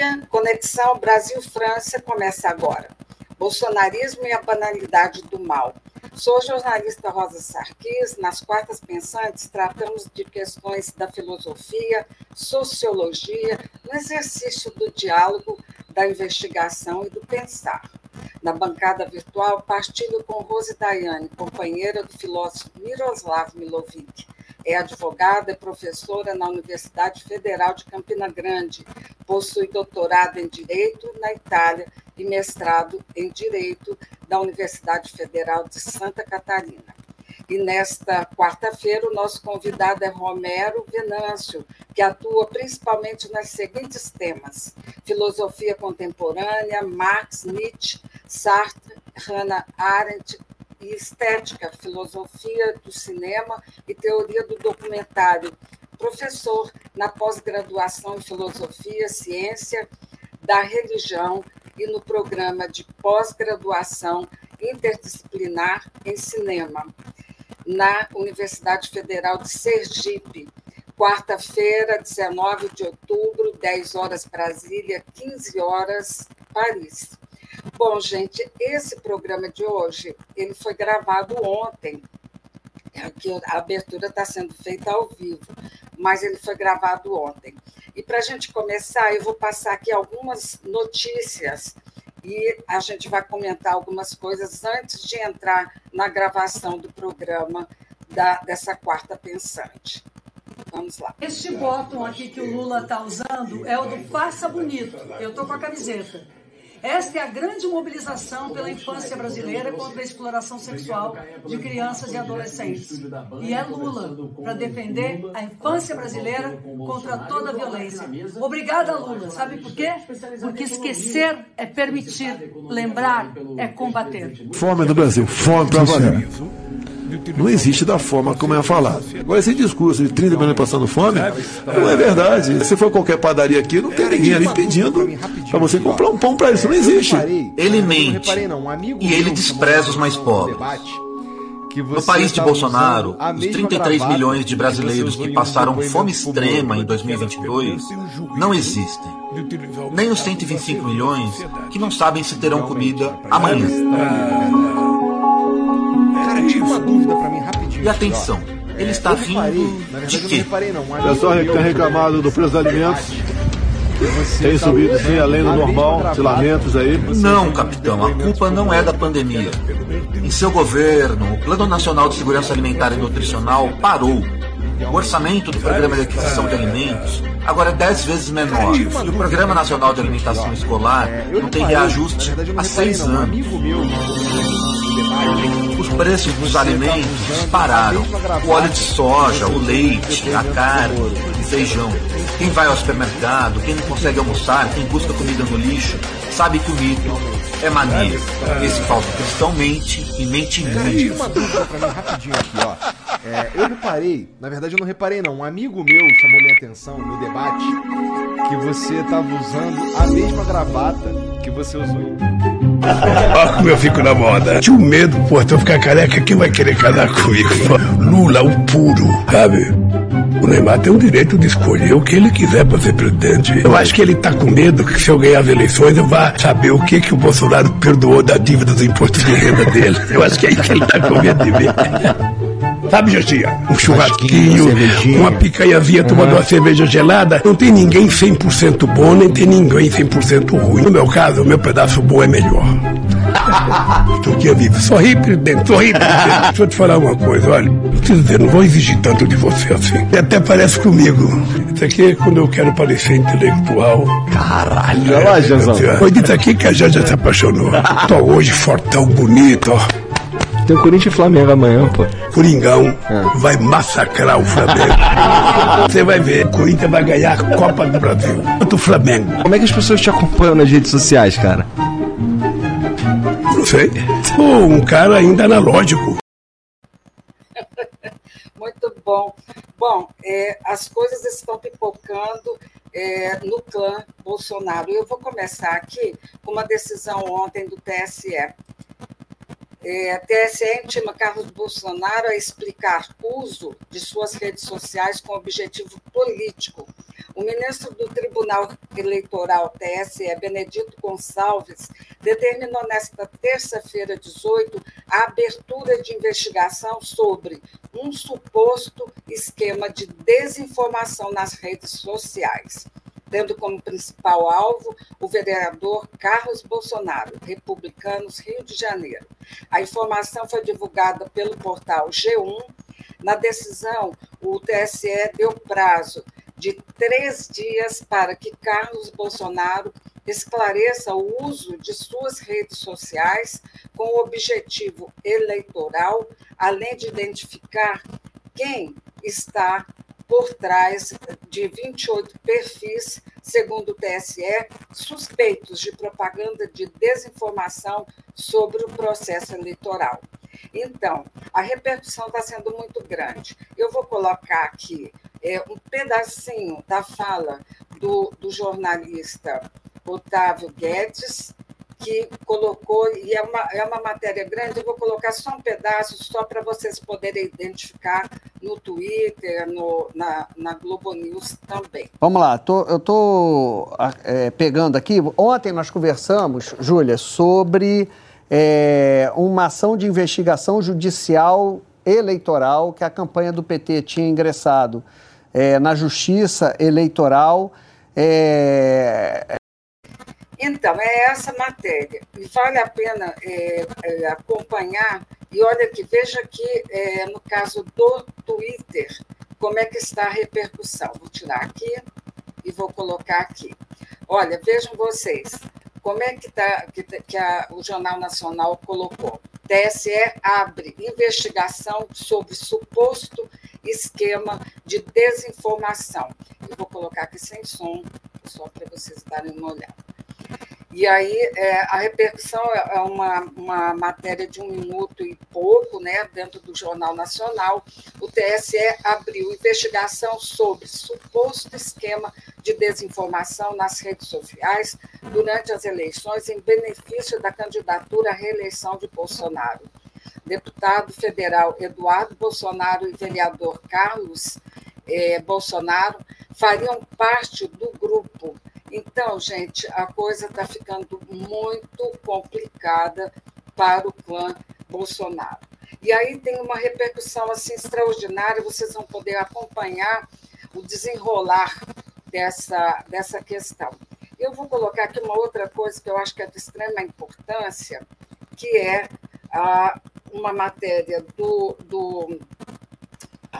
dia, Conexão Brasil-França começa agora. Bolsonarismo e a banalidade do mal. Sou a jornalista Rosa Sarquis. Nas quartas pensantes, tratamos de questões da filosofia, sociologia, no exercício do diálogo, da investigação e do pensar. Na bancada virtual, partilho com Rose Daiane, companheira do filósofo Miroslav Milovic. É advogada e professora na Universidade Federal de Campina Grande. Possui doutorado em Direito na Itália e mestrado em Direito da Universidade Federal de Santa Catarina. E nesta quarta-feira, o nosso convidado é Romero Venâncio, que atua principalmente nos seguintes temas: filosofia contemporânea, Marx, Nietzsche, Sartre, Hannah Arendt e estética, filosofia do cinema e teoria do documentário. Professor na pós-graduação em filosofia, ciência da religião e no programa de pós-graduação interdisciplinar em cinema na Universidade Federal de Sergipe. Quarta-feira, 19 de outubro, 10 horas Brasília, 15 horas Paris. Bom, gente, esse programa de hoje, ele foi gravado ontem. Aqui a abertura está sendo feita ao vivo, mas ele foi gravado ontem. E para a gente começar, eu vou passar aqui algumas notícias e a gente vai comentar algumas coisas antes de entrar na gravação do programa da, dessa quarta pensante. Vamos lá. Este botão aqui que o Lula está usando é o do Faça Bonito. Eu estou com a camiseta. Esta é a grande mobilização pela infância brasileira contra a exploração sexual de crianças e adolescentes. E é Lula para defender a infância brasileira contra toda a violência. Obrigada, Lula. Sabe por quê? Porque esquecer é permitir, lembrar é combater. Fome no Brasil, fome para valer não existe da forma como é falado. Agora, esse discurso de 30 milhões passando fome, não é verdade. Se for qualquer padaria aqui, não tem ninguém ali pedindo para você comprar um pão para isso. Não existe. Ele mente e ele despreza os mais pobres. No país de Bolsonaro, os 33 milhões de brasileiros que passaram fome extrema em 2022 não existem. Nem os 125 milhões que não sabem se terão comida amanhã. Cara, tira uma dúvida pra mim rapidinho. E atenção, ele está rindo de quê? O pessoal tem reclamado do preço dos alimentos. Tem subido sim, além do normal, de lamentos aí. Não, capitão, a culpa não é da pandemia. Em seu governo, o Plano Nacional de Segurança Alimentar e Nutricional parou. O orçamento do Programa de Aquisição de Alimentos agora é 10 vezes menor. E o Programa Nacional de Alimentação Escolar não tem reajuste há seis anos. Os preços dos alimentos dispararam. O óleo de soja, o leite, a carne, o feijão. Quem vai ao supermercado, quem não consegue almoçar, quem busca comida no lixo, sabe que o mito é mania. Esse falso cristão mente e mente muito. uma dúvida pra mim rapidinho aqui, ó. É, eu reparei, na verdade eu não reparei não, um amigo meu chamou minha atenção no debate que você tava usando a mesma gravata que você usou. Olha como eu fico na moda. Tinha um medo, pô, eu ficar careca, quem vai querer casar comigo? Lula, o puro, sabe? O Neymar tem o direito de escolher o que ele quiser para ser presidente. Eu acho que ele tá com medo que se eu ganhar as eleições eu vá saber o que que o Bolsonaro perdoou da dívida dos impostos de renda dele. Eu acho que é isso que ele tá com medo de ver. Sabe, Josia? Um churrasquinho, uma picanhazinha tomando uma cerveja gelada. Não tem ninguém 100% bom, nem tem ninguém 100% ruim. No meu caso, o meu pedaço bom é melhor. Estou aqui, amigo. Sorri, presidente, sorri, presidente. Deixa eu te falar uma coisa, olha. Preciso dizer, não vou exigir tanto de você assim. E até parece comigo. Isso aqui é quando eu quero parecer intelectual. Caralho, olha lá, Janzão. Foi dito aqui que a Janja se apaixonou. Tô hoje fortão, bonito, ó. Tem o Corinthians e Flamengo amanhã, pô. Coringão vai massacrar o Flamengo. Você vai ver, o Corinthians vai ganhar a Copa do Brasil. Quanto o Flamengo. Como é que as pessoas te acompanham nas redes sociais, cara? Não sei. Sou um cara ainda analógico. Muito bom. Bom, é, as coisas estão pipocando é, no clã Bolsonaro. Eu vou começar aqui com uma decisão ontem do TSE. É, a TSE intima Carlos Bolsonaro a explicar uso de suas redes sociais com objetivo político. o ministro do Tribunal Eleitoral, TSE, Benedito Gonçalves, determinou nesta terça-feira, 18, a abertura de investigação sobre um suposto esquema de desinformação nas redes sociais tendo como principal alvo o vereador Carlos Bolsonaro, republicanos Rio de Janeiro. A informação foi divulgada pelo portal G1. Na decisão, o TSE deu prazo de três dias para que Carlos Bolsonaro esclareça o uso de suas redes sociais com o objetivo eleitoral, além de identificar quem está por trás de 28 perfis, segundo o TSE, suspeitos de propaganda de desinformação sobre o processo eleitoral. Então, a repercussão está sendo muito grande. Eu vou colocar aqui é, um pedacinho da fala do, do jornalista Otávio Guedes, que colocou, e é uma, é uma matéria grande, eu vou colocar só um pedaço, só para vocês poderem identificar no Twitter, no, na, na Globo News também. Vamos lá, tô, eu estou é, pegando aqui. Ontem nós conversamos, Júlia, sobre é, uma ação de investigação judicial eleitoral que a campanha do PT tinha ingressado é, na Justiça Eleitoral. É, então, é essa matéria. E vale a pena é, é, acompanhar. E olha aqui, veja aqui, é, no caso do Twitter, como é que está a repercussão. Vou tirar aqui e vou colocar aqui. Olha, vejam vocês, como é que, está que, que a, o Jornal Nacional colocou. TSE abre investigação sobre suposto esquema de desinformação. Eu vou colocar aqui sem som, só para vocês darem uma olhada. E aí é, a repercussão é, é uma, uma matéria de um minuto e pouco, né, dentro do Jornal Nacional. O TSE abriu investigação sobre suposto esquema de desinformação nas redes sociais durante as eleições em benefício da candidatura à reeleição de Bolsonaro. Deputado federal Eduardo Bolsonaro e vereador Carlos eh, Bolsonaro fariam parte do grupo então, gente, a coisa está ficando muito complicada para o clã Bolsonaro. E aí tem uma repercussão assim extraordinária, vocês vão poder acompanhar o desenrolar dessa, dessa questão. Eu vou colocar aqui uma outra coisa que eu acho que é de extrema importância, que é a, uma matéria do, do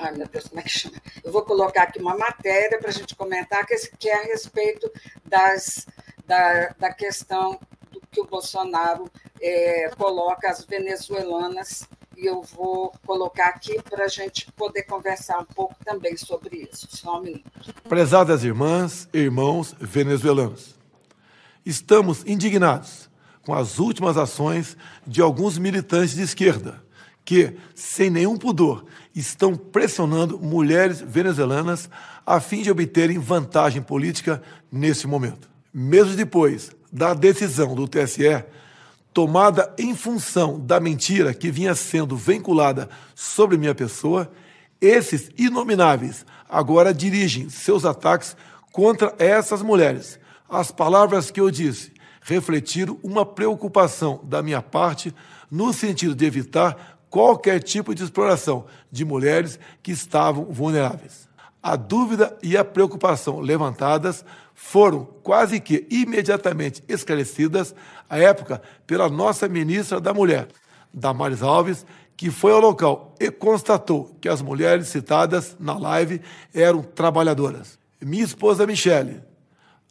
Ai, meu Deus, como é que chama? Eu vou colocar aqui uma matéria para a gente comentar, que, que é a respeito das, da, da questão do que o Bolsonaro é, coloca as venezuelanas, e eu vou colocar aqui para a gente poder conversar um pouco também sobre isso. Só um minuto. Prezadas irmãs e irmãos venezuelanos, estamos indignados com as últimas ações de alguns militantes de esquerda que, sem nenhum pudor, estão pressionando mulheres venezuelanas a fim de obterem vantagem política nesse momento. Mesmo depois da decisão do TSE, tomada em função da mentira que vinha sendo vinculada sobre minha pessoa, esses inomináveis agora dirigem seus ataques contra essas mulheres. As palavras que eu disse refletiram uma preocupação da minha parte no sentido de evitar qualquer tipo de exploração de mulheres que estavam vulneráveis. A dúvida e a preocupação levantadas foram quase que imediatamente esclarecidas à época pela nossa ministra da Mulher, Damares Alves, que foi ao local e constatou que as mulheres citadas na live eram trabalhadoras. Minha esposa Michele,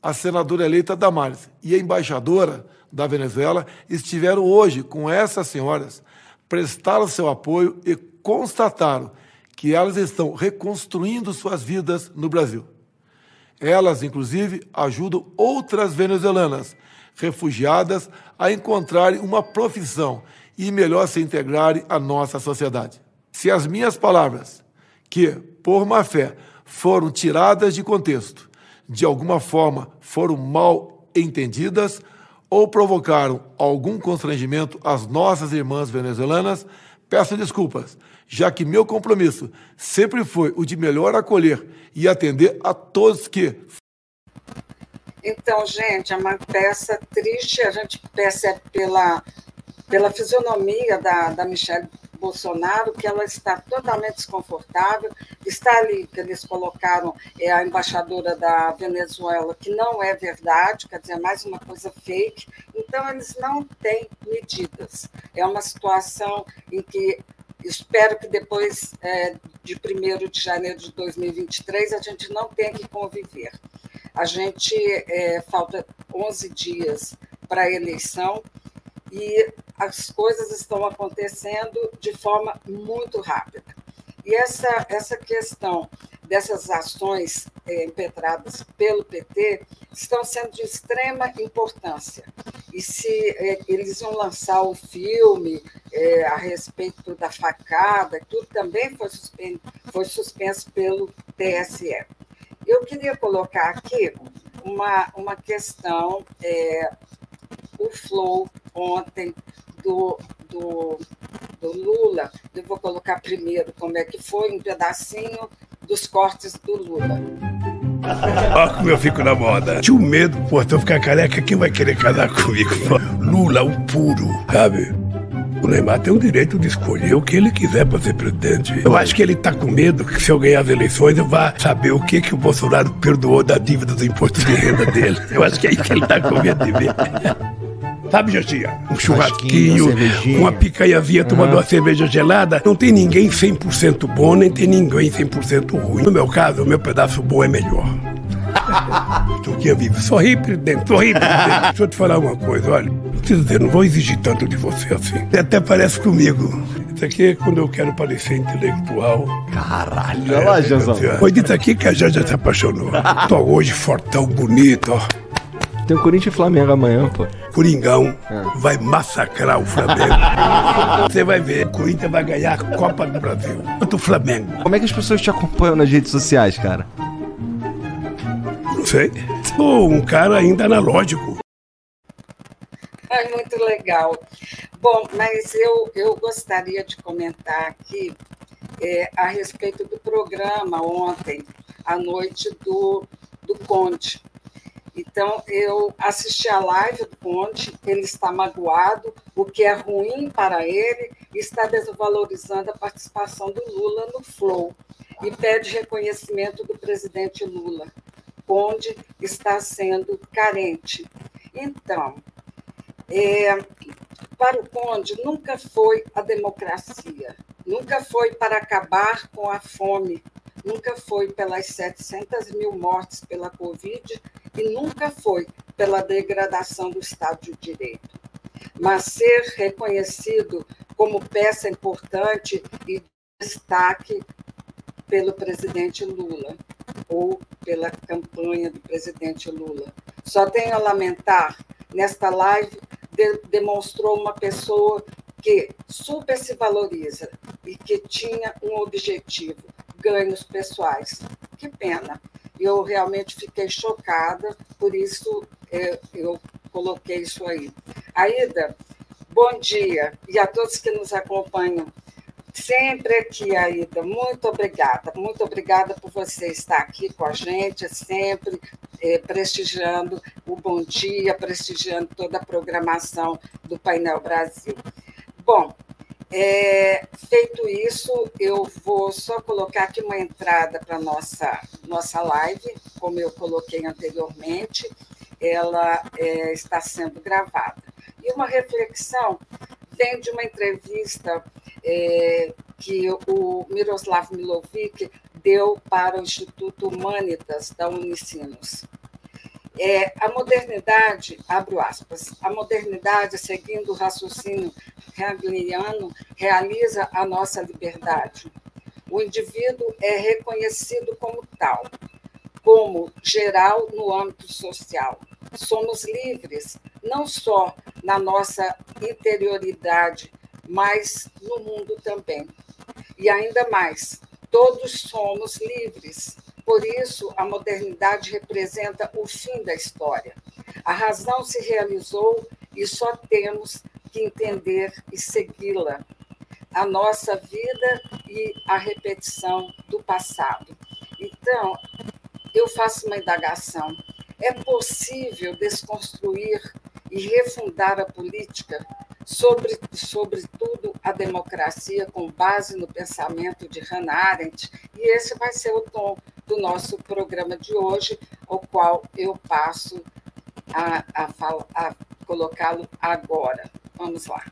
a senadora eleita Damares e a embaixadora da Venezuela estiveram hoje com essas senhoras prestaram seu apoio e constataram que elas estão reconstruindo suas vidas no Brasil. Elas, inclusive, ajudam outras venezuelanas refugiadas a encontrarem uma profissão e melhor se integrarem à nossa sociedade. Se as minhas palavras, que, por má fé, foram tiradas de contexto, de alguma forma foram mal entendidas, ou provocaram algum constrangimento às nossas irmãs venezuelanas, peço desculpas, já que meu compromisso sempre foi o de melhor acolher e atender a todos que. Então, gente, é uma peça triste, a gente percebe pela, pela fisionomia da, da Michelle Bolsonaro, que ela está totalmente desconfortável. Está ali, que eles colocaram é a embaixadora da Venezuela, que não é verdade, quer dizer, é mais uma coisa fake. Então, eles não têm medidas. É uma situação em que espero que depois é, de 1 de janeiro de 2023 a gente não tenha que conviver. A gente é, falta 11 dias para a eleição e as coisas estão acontecendo de forma muito rápida. E essa, essa questão dessas ações é, impetradas pelo PT estão sendo de extrema importância. E se é, eles iam lançar o filme é, a respeito da facada, tudo também foi suspenso, foi suspenso pelo TSE. Eu queria colocar aqui uma, uma questão, o Flow ontem do, do, do Lula, eu vou colocar primeiro como é que foi, um pedacinho dos cortes do Lula. Olha como eu fico na moda. Tinha um medo, pô, se eu ficar careca, quem vai querer casar comigo? Lula, o puro, sabe? O Neymar tem o direito de escolher o que ele quiser para ser presidente. Eu acho que ele tá com medo que se eu ganhar as eleições eu vá saber o que que o Bolsonaro perdoou da dívida do imposto de renda dele. Eu acho que é isso que ele tá com medo de ver. Sabe, Jotinha? Um churrasquinho, uma picanhazinha tomando uma cerveja gelada. Não tem ninguém 100% bom, nem tem ninguém 100% ruim. No meu caso, o meu pedaço bom é melhor. Tuquinha vive. Sorri, presidente, sorri, presidente. Deixa eu te falar uma coisa, olha. Não precisa dizer, não vou exigir tanto de você assim. Você até parece comigo. Isso aqui é quando eu quero parecer intelectual. Caralho, olha lá, Jazão. Foi dito aqui que a Janja se apaixonou. Tô hoje fortão, bonito, ó. Tem o Corinthians e Flamengo amanhã, pô. Coringão é. vai massacrar o Flamengo. Você vai ver, o Corinthians vai ganhar a Copa do Brasil. Quanto o Flamengo. Como é que as pessoas te acompanham nas redes sociais, cara? Não sei. Sou um cara ainda analógico. É muito legal. Bom, mas eu, eu gostaria de comentar aqui é, a respeito do programa ontem, à noite, do, do Conte. Então, eu assisti a live do Conte, ele está magoado, o que é ruim para ele, está desvalorizando a participação do Lula no Flow, e pede reconhecimento do presidente Lula. Conde está sendo carente. Então, é, para o Conde, nunca foi a democracia, nunca foi para acabar com a fome, nunca foi pelas 700 mil mortes pela Covid e nunca foi pela degradação do Estado de Direito. Mas ser reconhecido como peça importante e destaque pelo presidente Lula ou pela campanha do presidente Lula. Só tenho a lamentar, nesta live de, demonstrou uma pessoa que super se valoriza e que tinha um objetivo, ganhos pessoais. Que pena. Eu realmente fiquei chocada, por isso é, eu coloquei isso aí. Aida, bom dia, e a todos que nos acompanham. Sempre aqui, Aida, muito obrigada, muito obrigada por você estar aqui com a gente, sempre é, prestigiando o Bom Dia, prestigiando toda a programação do Painel Brasil. Bom, é, feito isso, eu vou só colocar aqui uma entrada para nossa, nossa live, como eu coloquei anteriormente, ela é, está sendo gravada. E uma reflexão vem de uma entrevista é, que o Miroslav Milovic deu para o Instituto Humanitas da Unicinos. É, a modernidade, abro aspas, a modernidade, seguindo o raciocínio hegeliano, realiza a nossa liberdade. O indivíduo é reconhecido como tal, como geral no âmbito social. Somos livres, não só na nossa interioridade, mas no mundo também. E ainda mais, todos somos livres, por isso, a modernidade representa o fim da história. A razão se realizou e só temos que entender e segui-la. a nossa vida e a repetição do passado. Então, eu faço uma indagação. É possível desconstruir e refundar a política, sobre, sobretudo a democracia, com base no pensamento de Hannah Arendt? E esse vai ser o tom do nosso programa de hoje, ao qual eu passo a, a, a colocá-lo agora. Vamos lá.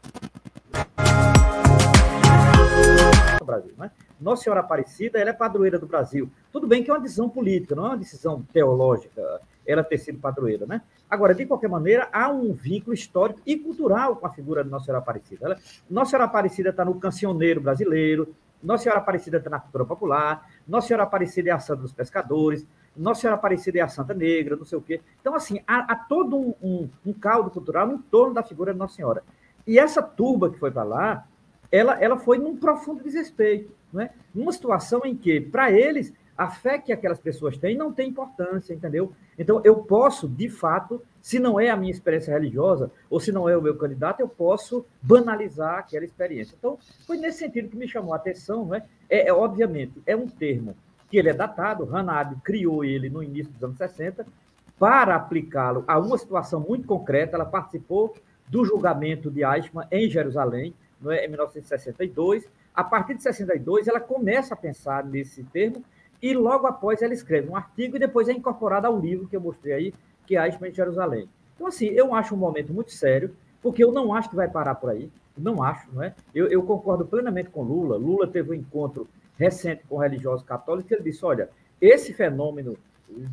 Brasil, né? Nossa Senhora Aparecida, ela é padroeira do Brasil. Tudo bem que é uma decisão política, não é uma decisão teológica, ela ter sido padroeira, né? Agora, de qualquer maneira, há um vínculo histórico e cultural com a figura de Nossa Senhora Aparecida. Ela, Nossa Senhora Aparecida está no cancioneiro brasileiro, Nossa Senhora Aparecida está na cultura popular, Nossa Senhora Aparecida é a santa dos pescadores, Nossa Senhora Aparecida é a Santa Negra, não sei o quê. Então, assim, há, há todo um, um, um caldo cultural em torno da figura de Nossa Senhora. E essa turba que foi para lá, ela, ela foi num profundo desrespeito, não é? numa situação em que, para eles, a fé que aquelas pessoas têm não tem importância, entendeu? Então, eu posso, de fato, se não é a minha experiência religiosa, ou se não é o meu candidato, eu posso banalizar aquela experiência. Então, foi nesse sentido que me chamou a atenção, não é? É, obviamente, é um termo que ele é datado, Hannah criou ele no início dos anos 60, para aplicá-lo a uma situação muito concreta, ela participou do julgamento de Eichmann em Jerusalém, não é, em 1962. A partir de 62, ela começa a pensar nesse termo e logo após ela escreve um artigo e depois é incorporado ao livro que eu mostrei aí, que é Eichmann em Jerusalém. Então, assim, eu acho um momento muito sério, porque eu não acho que vai parar por aí, não acho, não é? Eu, eu concordo plenamente com Lula. Lula teve um encontro recente com religiosos católicos, ele disse, olha, esse fenômeno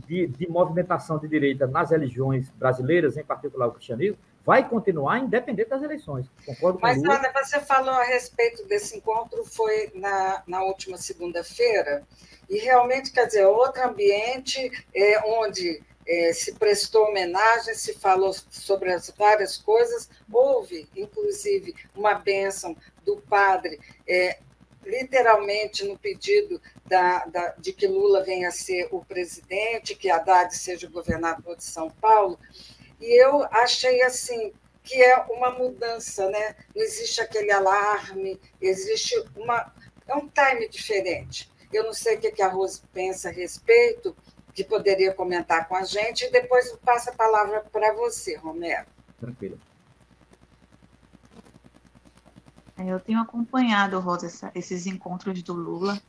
de, de movimentação de direita nas religiões brasileiras, em particular o cristianismo, vai continuar independente das eleições. Concordo com Mas, Lula. Ana, você falou a respeito desse encontro, foi na, na última segunda-feira, e realmente, quer dizer, outro ambiente é, onde é, se prestou homenagem, se falou sobre as várias coisas, houve, inclusive, uma bênção do padre, é, literalmente no pedido da, da, de que Lula venha a ser o presidente, que Haddad seja o governador de São Paulo, e eu achei assim que é uma mudança, né? Não existe aquele alarme, existe uma é um time diferente. Eu não sei o que a Rose pensa a respeito, que poderia comentar com a gente, e depois eu passo a palavra para você, Romero. Tranquilo. É, eu tenho acompanhado, Rosa, essa, esses encontros do Lula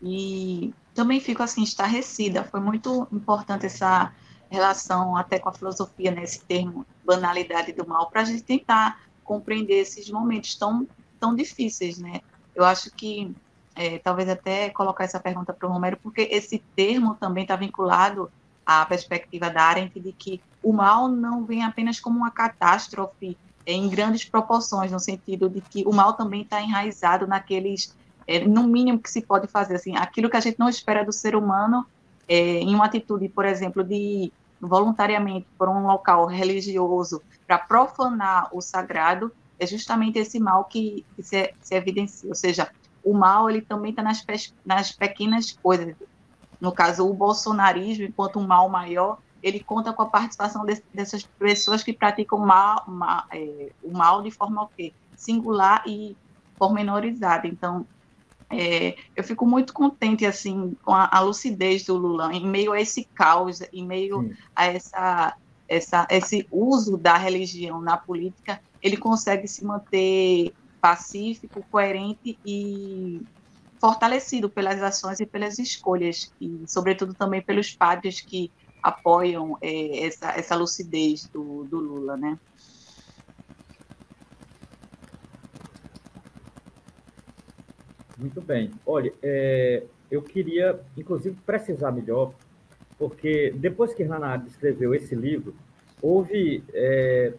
e também fico assim estarrecida. Foi muito importante essa relação até com a filosofia, nesse né, termo banalidade do mal, para a gente tentar compreender esses momentos tão, tão difíceis, né? Eu acho que, é, talvez até colocar essa pergunta para o Romero, porque esse termo também está vinculado à perspectiva da Arendt de que o mal não vem apenas como uma catástrofe em grandes proporções, no sentido de que o mal também está enraizado naqueles, é, no mínimo que se pode fazer, assim, aquilo que a gente não espera do ser humano, é, em uma atitude, por exemplo, de voluntariamente por um local religioso para profanar o sagrado, é justamente esse mal que, se, se, evidencia. Ou seja, o mal ele também está nas, nas pequenas coisas. No caso, o bolsonarismo, enquanto um mal maior, ele conta com a participação de, dessas pessoas que praticam mal, mal, é, o mal de forma o quê? singular e pormenorizada. Então, é, eu fico muito contente assim com a, a, lucidez do Lula em meio a esse caos, em meio Sim. a essa, essa, esse uso da religião na política, ele consegue se manter pacífico, coerente e fortalecido pelas ações e pelas escolhas, e sobretudo também pelos padres que apoiam é, essa, essa lucidez do, do Lula, né? Muito bem. Olha, é, eu queria, inclusive, precisar melhor, porque depois que Hannah escreveu esse livro, houve é,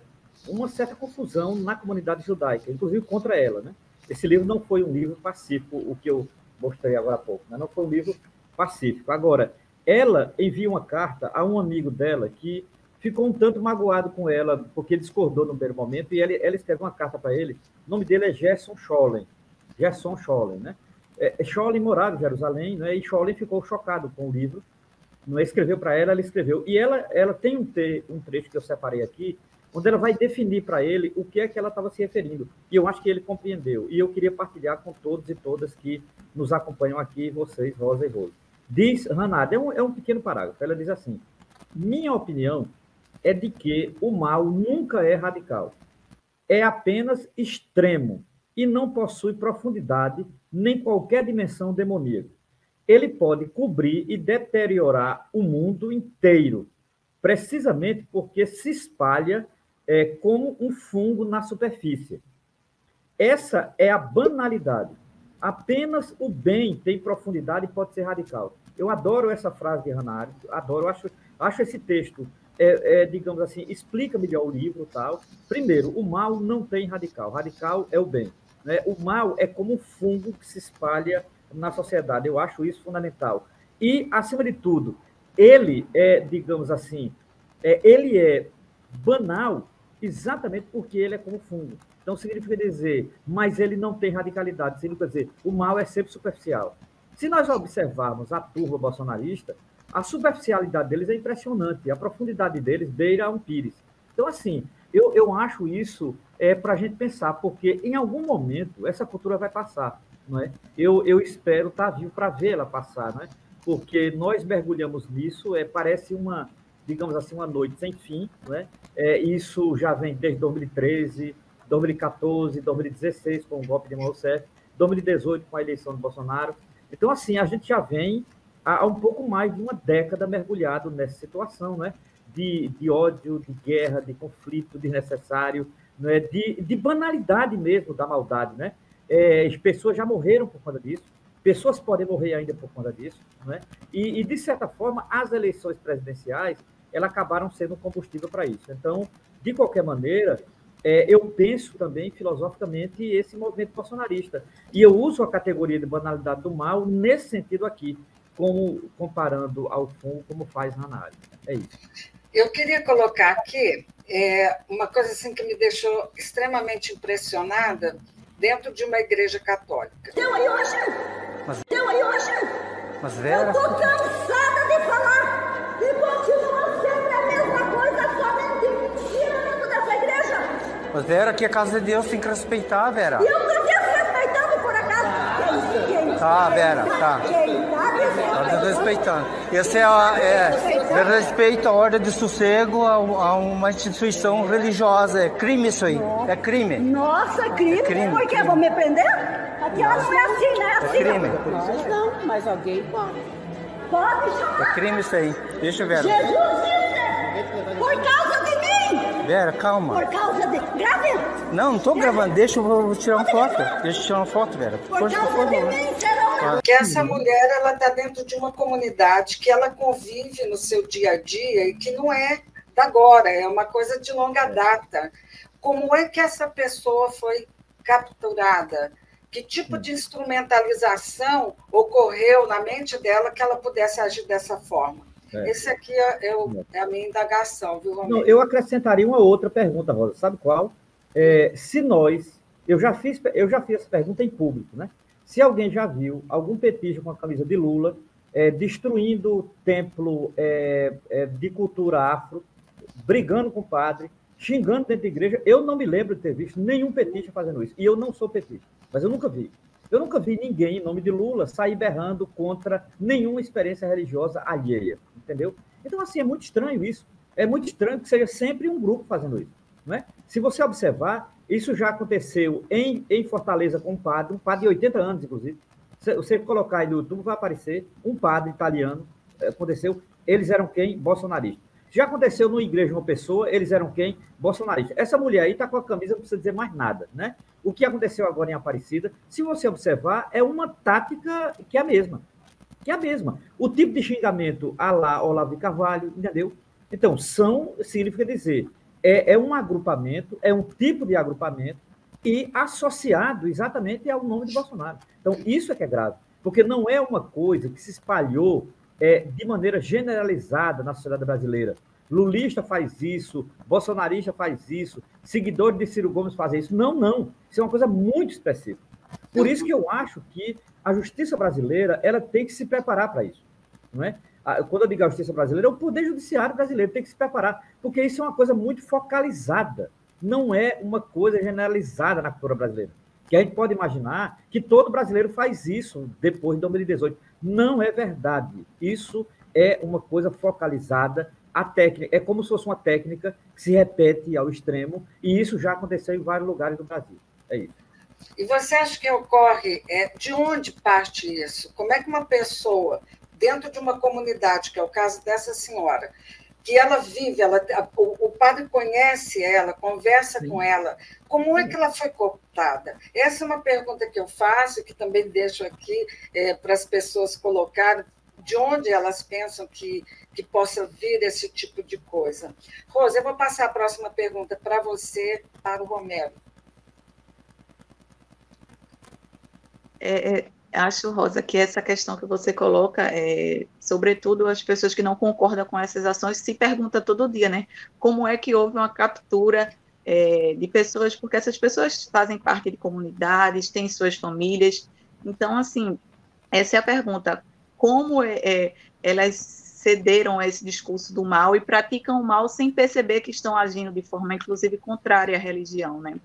uma certa confusão na comunidade judaica, inclusive contra ela. Né? Esse livro não foi um livro pacífico, o que eu mostrei agora há pouco, né? não foi um livro pacífico. Agora, ela envia uma carta a um amigo dela que ficou um tanto magoado com ela, porque discordou no primeiro momento, e ela, ela escreveu uma carta para ele. O nome dele é Gerson Schollen. Gerson Schollen, né? É, é, Schollen morava em Jerusalém, né? E Schollen ficou chocado com o livro. Não é? escreveu para ela, ela escreveu. E ela, ela tem um, te, um trecho que eu separei aqui, onde ela vai definir para ele o que é que ela estava se referindo. E eu acho que ele compreendeu. E eu queria partilhar com todos e todas que nos acompanham aqui, vocês, Rosa e Rosa. Diz Hanada, é um, é um pequeno parágrafo, ela diz assim: minha opinião é de que o mal nunca é radical. É apenas extremo e não possui profundidade nem qualquer dimensão demoníaca. Ele pode cobrir e deteriorar o mundo inteiro, precisamente porque se espalha é, como um fungo na superfície. Essa é a banalidade. Apenas o bem tem profundidade e pode ser radical. Eu adoro essa frase de Hannah adoro, acho, acho esse texto, é, é, digamos assim, explica melhor o livro tal. Primeiro, o mal não tem radical, radical é o bem. Né? O mal é como um fungo que se espalha na sociedade, eu acho isso fundamental. E, acima de tudo, ele é, digamos assim, é, ele é banal exatamente porque ele é como fungo. Então, significa dizer, mas ele não tem radicalidade, significa dizer, o mal é sempre superficial. Se nós observarmos a turba bolsonarista, a superficialidade deles é impressionante, a profundidade deles beira um pires. Então, assim, eu, eu acho isso é, para a gente pensar, porque em algum momento essa cultura vai passar. Não é? eu, eu espero estar tá vivo para vê-la passar, não é? porque nós mergulhamos nisso, é, parece uma, digamos assim, uma noite sem fim. Não é? É, isso já vem desde 2013, 2014, 2016, com o golpe de Mao 2018, com a eleição do Bolsonaro. Então, assim, a gente já vem há um pouco mais de uma década mergulhado nessa situação, né? De, de ódio, de guerra, de conflito desnecessário, né? de, de banalidade mesmo da maldade, né? É, as pessoas já morreram por conta disso, pessoas podem morrer ainda por conta disso, né? E, e de certa forma, as eleições presidenciais, elas acabaram sendo combustível para isso. Então, de qualquer maneira, é, eu penso também filosoficamente esse movimento bolsonarista. E eu uso a categoria de banalidade do mal nesse sentido aqui, como comparando ao fundo, como faz na análise. É isso. Eu queria colocar aqui é, uma coisa assim que me deixou extremamente impressionada dentro de uma igreja católica. Deu aí hoje? Mas... Deu aí hoje? Mas Vera... Eu estou cansada de falar e continua sempre a mesma coisa, somente mentira dentro dessa igreja. Mas Vera, aqui é casa de Deus, tem que respeitar, Vera. E eu estou desrespeitando por acaso? Quem, tá, Vera, tá. Quem tá desrespeitando? Esse é, a, é respeito à ordem de sossego a, a, uma instituição religiosa. É crime isso aí. É crime. Nossa, crime? É crime. Por quê? Vão me prender? Aqui não é assim, né? É assim, é crime. Nós não, mas alguém pode. Pode chamar. É crime isso aí. Deixa eu ver. Jesus disse, por causa de mim. Vera, calma. Por causa de... Grave. Não, não tô gravando. Deixa eu tirar uma foto. Deixa eu tirar uma foto, Vera. Por causa de mim. Porque essa mulher, ela está dentro de uma comunidade que ela convive no seu dia a dia e que não é da agora, é uma coisa de longa data. Como é que essa pessoa foi capturada? Que tipo de instrumentalização ocorreu na mente dela que ela pudesse agir dessa forma? É. Esse aqui é, é, o, é, a minha indagação, viu, Romero? Não, eu acrescentaria uma outra pergunta, Rosa. Sabe qual? É, se nós, eu já fiz, eu já fiz essa pergunta em público, né? Se alguém já viu algum petista com a camisa de Lula é, destruindo templo é, é, de cultura afro, brigando com o padre, xingando dentro da igreja, eu não me lembro de ter visto nenhum petista fazendo isso. E eu não sou petista, mas eu nunca vi. Eu nunca vi ninguém, em nome de Lula, sair berrando contra nenhuma experiência religiosa alheia, entendeu? Então, assim, é muito estranho isso. É muito estranho que seja sempre um grupo fazendo isso. Não é? Se você observar, isso já aconteceu em, em Fortaleza com um padre, um padre de 80 anos, inclusive. Se você colocar aí no YouTube, vai aparecer um padre italiano. Eh, aconteceu. Eles eram quem? Bolsonaristas. Já aconteceu numa igreja uma pessoa, eles eram quem? Bolsonaristas. Essa mulher aí está com a camisa, não precisa dizer mais nada, né? O que aconteceu agora em Aparecida, se você observar, é uma tática que é a mesma. Que é a mesma. O tipo de xingamento a lá Olavo de Carvalho, entendeu? Então, são, significa dizer, é, é um agrupamento, é um tipo de agrupamento e associado exatamente ao nome de Bolsonaro. Então, isso é que é grave, porque não é uma coisa que se espalhou é, de maneira generalizada na sociedade brasileira. Lulista faz isso, bolsonarista faz isso, seguidores de Ciro Gomes fazem isso. Não, não. Isso é uma coisa muito específica. Por isso que eu acho que a justiça brasileira ela tem que se preparar para isso. Não é? Quando eu digo a justiça brasileira, é o poder judiciário brasileiro tem que se preparar, porque isso é uma coisa muito focalizada, não é uma coisa generalizada na cultura brasileira. Que a gente pode imaginar que todo brasileiro faz isso depois de 2018. Não é verdade. Isso é uma coisa focalizada. A técnica é como se fosse uma técnica que se repete ao extremo, e isso já aconteceu em vários lugares do Brasil. É isso. E você acha que ocorre, é, de onde parte isso? Como é que uma pessoa, dentro de uma comunidade, que é o caso dessa senhora, que ela vive, ela, o, o padre conhece ela, conversa Sim. com ela, como é que ela foi cooptada? Essa é uma pergunta que eu faço e que também deixo aqui é, para as pessoas colocarem de onde elas pensam que, que possa vir esse tipo de coisa. Rosa, eu vou passar a próxima pergunta para você, para o Romero. É, é, acho, Rosa, que essa questão que você coloca, é, sobretudo as pessoas que não concordam com essas ações, se pergunta todo dia, né? Como é que houve uma captura é, de pessoas, porque essas pessoas fazem parte de comunidades, têm suas famílias. Então, assim, essa é a pergunta: como é, é, elas cederam a esse discurso do mal e praticam o mal sem perceber que estão agindo de forma, inclusive, contrária à religião, né?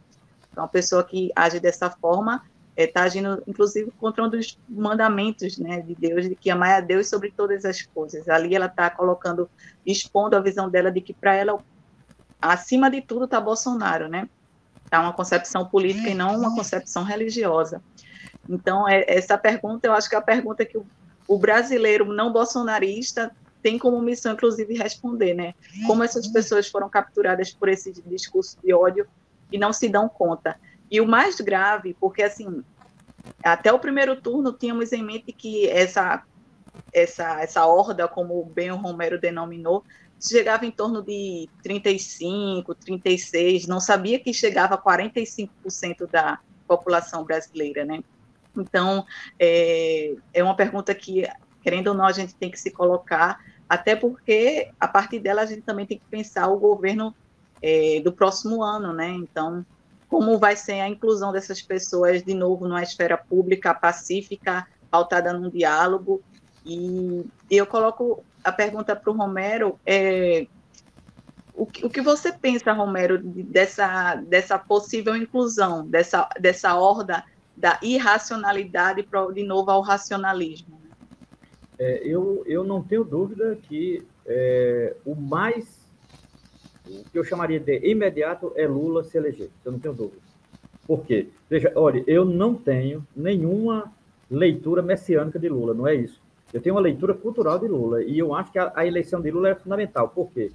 Então, a pessoa que age dessa forma está é, agindo, inclusive, contra um dos mandamentos né, de Deus, de que amar a Deus sobre todas as coisas. Ali ela está colocando, expondo a visão dela de que para ela, acima de tudo, está Bolsonaro, né? Está uma concepção política e não uma concepção religiosa. Então, é, essa pergunta, eu acho que é a pergunta que o, o brasileiro não bolsonarista tem como missão, inclusive, responder, né? Como essas pessoas foram capturadas por esse discurso de ódio e não se dão conta. E o mais grave, porque assim, até o primeiro turno tínhamos em mente que essa essa essa horda, como o Romero denominou, chegava em torno de 35, 36, não sabia que chegava a 45% da população brasileira, né? Então, é, é uma pergunta que, querendo ou não, a gente tem que se colocar, até porque, a partir dela, a gente também tem que pensar o governo é, do próximo ano, né? Então, como vai ser a inclusão dessas pessoas de novo numa esfera pública, pacífica, pautada num diálogo. E eu coloco a pergunta para o Romero, é, o, que, o que você pensa, Romero, dessa, dessa possível inclusão, dessa, dessa horda da irracionalidade para, de novo, ao racionalismo? É, eu, eu não tenho dúvida que é, o mais o que eu chamaria de imediato é Lula se eleger, eu não tenho dúvida. Por quê? Veja, olha, eu não tenho nenhuma leitura messiânica de Lula, não é isso. Eu tenho uma leitura cultural de Lula e eu acho que a, a eleição de Lula é fundamental. Por quê?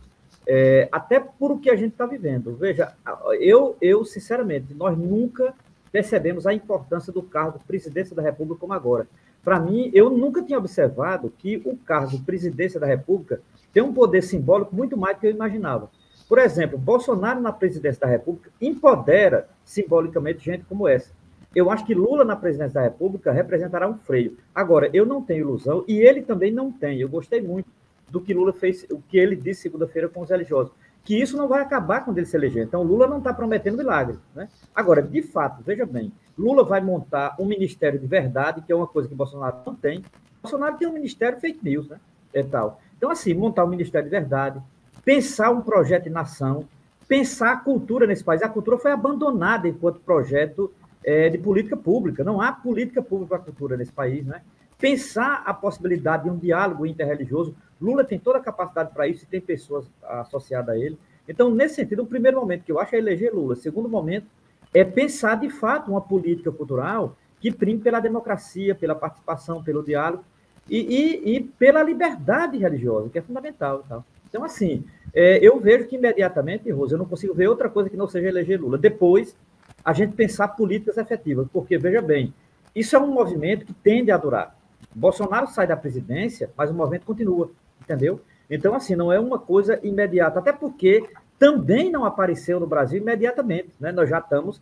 É, até por o que a gente está vivendo. Veja, eu, eu, sinceramente, nós nunca percebemos a importância do cargo presidência da República como agora. Para mim, eu nunca tinha observado que o cargo presidência da República tem um poder simbólico muito mais do que eu imaginava. Por exemplo, Bolsonaro na presidência da República empodera simbolicamente gente como essa. Eu acho que Lula na presidência da República representará um freio. Agora, eu não tenho ilusão, e ele também não tem. Eu gostei muito do que Lula fez, o que ele disse segunda-feira com os religiosos, que isso não vai acabar quando ele se eleger. Então, Lula não está prometendo milagre. Né? Agora, de fato, veja bem, Lula vai montar um ministério de verdade, que é uma coisa que Bolsonaro não tem. Bolsonaro tem um ministério fake news, né? É tal. Então, assim, montar um ministério de verdade, pensar um projeto de nação, pensar a cultura nesse país. A cultura foi abandonada enquanto projeto é, de política pública. Não há política pública para a cultura nesse país, né? Pensar a possibilidade de um diálogo interreligioso. Lula tem toda a capacidade para isso e tem pessoas associadas a ele. Então, nesse sentido, o primeiro momento que eu acho é eleger Lula. O segundo momento é pensar, de fato, uma política cultural que prime pela democracia, pela participação, pelo diálogo e, e, e pela liberdade religiosa, que é fundamental. Tal. Então, assim, é, eu vejo que imediatamente, Rosa, eu não consigo ver outra coisa que não seja eleger Lula. Depois, a gente pensar políticas efetivas, porque, veja bem, isso é um movimento que tende a durar. Bolsonaro sai da presidência, mas o movimento continua, entendeu? Então, assim, não é uma coisa imediata, até porque também não apareceu no Brasil imediatamente, né? Nós já estamos,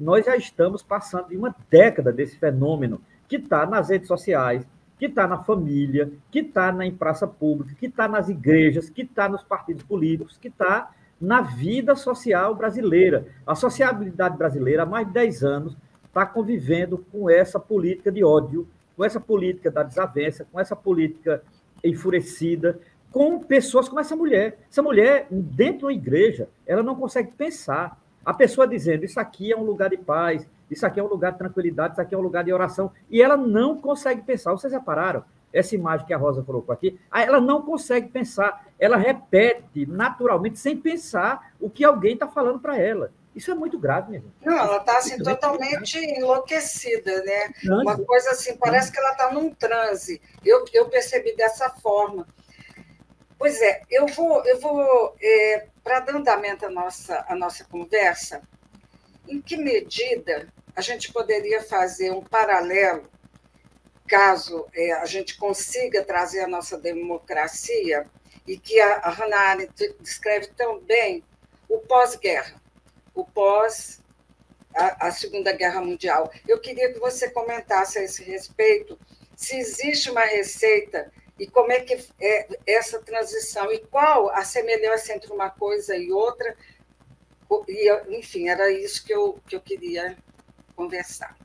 nós já estamos passando de uma década desse fenômeno que está nas redes sociais, que está na família, que está na praça pública, que está nas igrejas, que está nos partidos políticos, que está na vida social brasileira. A sociabilidade brasileira, há mais de 10 anos, está convivendo com essa política de ódio, com essa política da desavença, com essa política enfurecida com pessoas como essa mulher. Essa mulher, dentro da igreja, ela não consegue pensar. A pessoa dizendo, isso aqui é um lugar de paz, isso aqui é um lugar de tranquilidade, isso aqui é um lugar de oração, e ela não consegue pensar. Vocês repararam? Essa imagem que a Rosa colocou aqui, ela não consegue pensar, ela repete naturalmente, sem pensar, o que alguém está falando para ela. Isso é muito grave, minha gente. Não, ela está assim, totalmente enlouquecida, né? Uma coisa assim, parece que ela está num transe. Eu, eu percebi dessa forma. Pois é, eu vou, eu vou é, para dar andamento à nossa, à nossa conversa, em que medida a gente poderia fazer um paralelo, caso é, a gente consiga trazer a nossa democracia, e que a, Hannah Arendt descreve tão bem, o pós-guerra, o pós a Segunda Guerra Mundial. Eu queria que você comentasse a esse respeito, se existe uma receita e como é que é essa transição e qual a semelhança entre uma coisa e outra. E, enfim, era isso que eu, que eu queria conversar.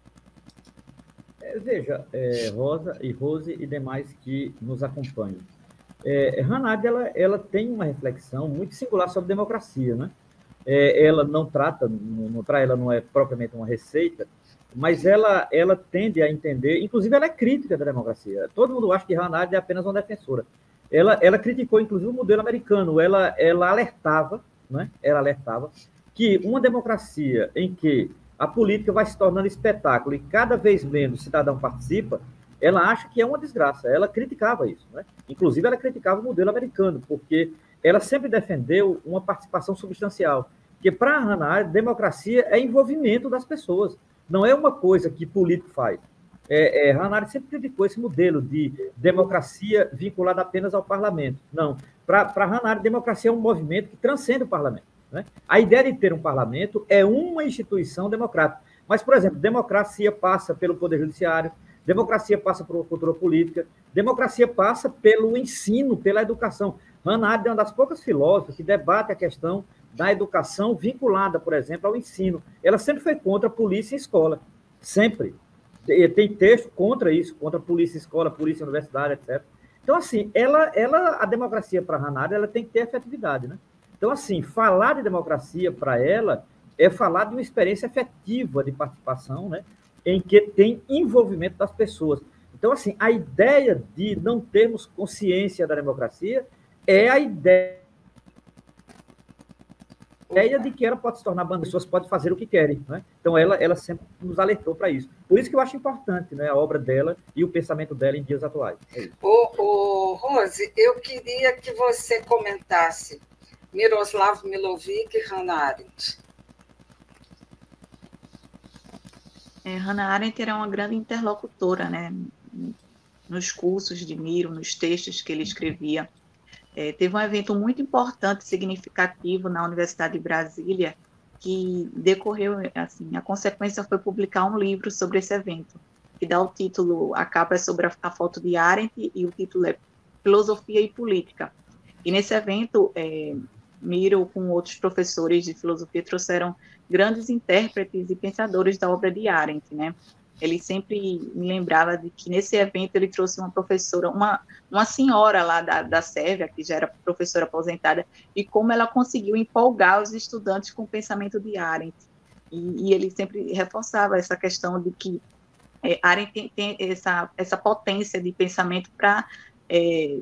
É, veja, é, Rosa e Rose e demais que nos acompanham. É, Hanad, ela, ela tem uma reflexão muito singular sobre democracia, né? É, ela não trata, não, não, ela não é propriamente uma receita, mas ela, ela tende a entender, inclusive ela é crítica da democracia. Todo mundo acha que Hannah é apenas uma defensora. Ela, ela criticou, inclusive, o modelo americano. Ela, ela alertava, né? ela alertava que uma democracia em que a política vai se tornando espetáculo e cada vez menos cidadão participa, ela acha que é uma desgraça. Ela criticava isso. Né? Inclusive, ela criticava o modelo americano, porque ela sempre defendeu uma participação substancial. Porque, para Hannah, democracia é envolvimento das pessoas. Não é uma coisa que político faz. É, é, Hannah sempre criticou esse modelo de democracia vinculada apenas ao parlamento. Não. Para Hannah, democracia é um movimento que transcende o parlamento. Né? A ideia de ter um parlamento é uma instituição democrática. Mas, por exemplo, democracia passa pelo poder judiciário, democracia passa uma cultura política, democracia passa pelo ensino, pela educação. Hannah Arendt é uma das poucas filósofas que debate a questão da educação vinculada, por exemplo, ao ensino. Ela sempre foi contra a polícia e escola, sempre. Tem texto contra isso, contra polícia escola, polícia universidade, etc. Então, assim, ela, ela a democracia para Arendt, ela tem que ter efetividade, né? Então, assim, falar de democracia para ela é falar de uma experiência efetiva de participação, né? Em que tem envolvimento das pessoas. Então, assim, a ideia de não termos consciência da democracia é a ideia ideia de que ela pode se tornar banda, pessoas podem fazer o que querem. Né? Então, ela, ela sempre nos alertou para isso. Por isso que eu acho importante né, a obra dela e o pensamento dela em dias atuais. É ô, ô, Rose, eu queria que você comentasse Miroslav Milovic e Hannah Arendt. É, Hannah Arendt era uma grande interlocutora, né? Nos cursos de Miro, nos textos que ele escrevia. É, teve um evento muito importante, significativo na Universidade de Brasília, que decorreu, assim, a consequência foi publicar um livro sobre esse evento, que dá o título, a capa é sobre a, a foto de Arendt e o título é Filosofia e Política. E nesse evento, é, Miro, com outros professores de filosofia, trouxeram grandes intérpretes e pensadores da obra de Arendt, né? Ele sempre me lembrava de que nesse evento ele trouxe uma professora, uma, uma senhora lá da, da Sérvia, que já era professora aposentada, e como ela conseguiu empolgar os estudantes com o pensamento de Arendt. E, e ele sempre reforçava essa questão de que é, Arendt tem, tem, essa, essa potência de pensamento para, é,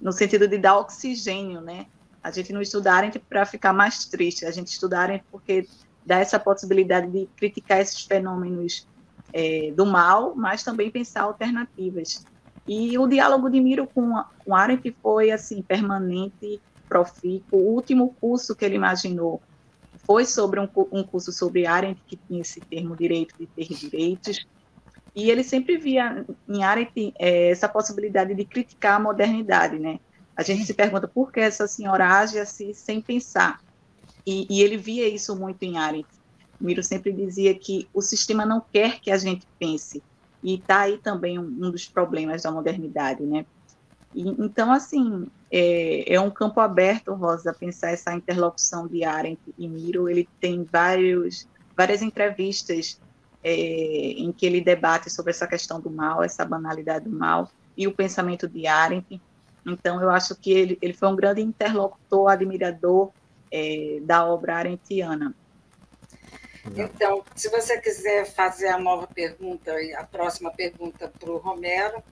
no sentido de dar oxigênio, né? A gente não estuda Arendt para ficar mais triste, a gente estuda Arendt porque dá essa possibilidade de criticar esses fenômenos é, do mal, mas também pensar alternativas. E o diálogo de Miro com, com Arendt foi assim permanente, profícuo. O último curso que ele imaginou foi sobre um, um curso sobre Arendt, que tinha esse termo direito de ter direitos. E ele sempre via em Arendt é, essa possibilidade de criticar a modernidade, né? A gente se pergunta por que essa senhora age assim sem pensar. E, e ele via isso muito em Arendt. Miro sempre dizia que o sistema não quer que a gente pense. E está aí também um, um, dos problemas da modernidade, né? E, então, assim, é, é, um campo aberto, Rosa, pensar essa interlocução de Arendt e Miro. Ele tem vários, várias entrevistas é, em que ele debate sobre essa questão do mal, essa banalidade do mal. e o pensamento de Arendt. Então, eu acho que ele, ele foi um grande interlocutor, admirador é, da obra arendtiana. Então, se você quiser fazer a nova pergunta, a próxima pergunta para o Romero.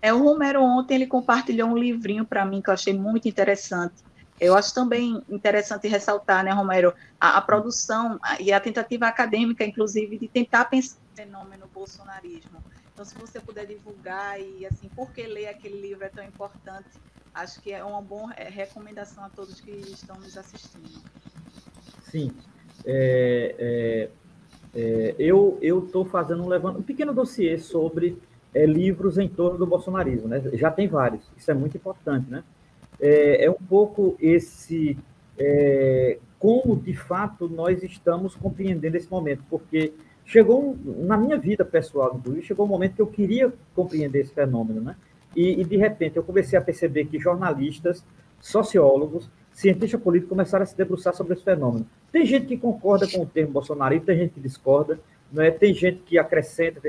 É, o Romero ontem ele compartilhou um livrinho para mim que eu achei muito interessante. Eu acho também interessante ressaltar, né, Romero, a, a produção e a tentativa acadêmica, inclusive, de tentar pensar o fenômeno bolsonarismo. Então, se você puder divulgar e, assim, por que ler aquele livro é tão importante, acho que é uma boa é, recomendação a todos que estão nos assistindo. Sim. É, é, é, eu estou fazendo um, levando, um pequeno dossiê sobre é, livros em torno do bolsonarismo. Né? Já tem vários, isso é muito importante. Né? É, é um pouco esse. Como de fato nós estamos compreendendo esse momento, porque chegou na minha vida pessoal, chegou um momento que eu queria compreender esse fenômeno, né? E, e, de repente eu comecei a perceber que jornalistas, sociólogos, cientistas políticos começaram a se debruçar sobre esse fenômeno. Tem gente que concorda com o termo bolsonarista, tem gente que discorda, não é? tem gente que acrescenta.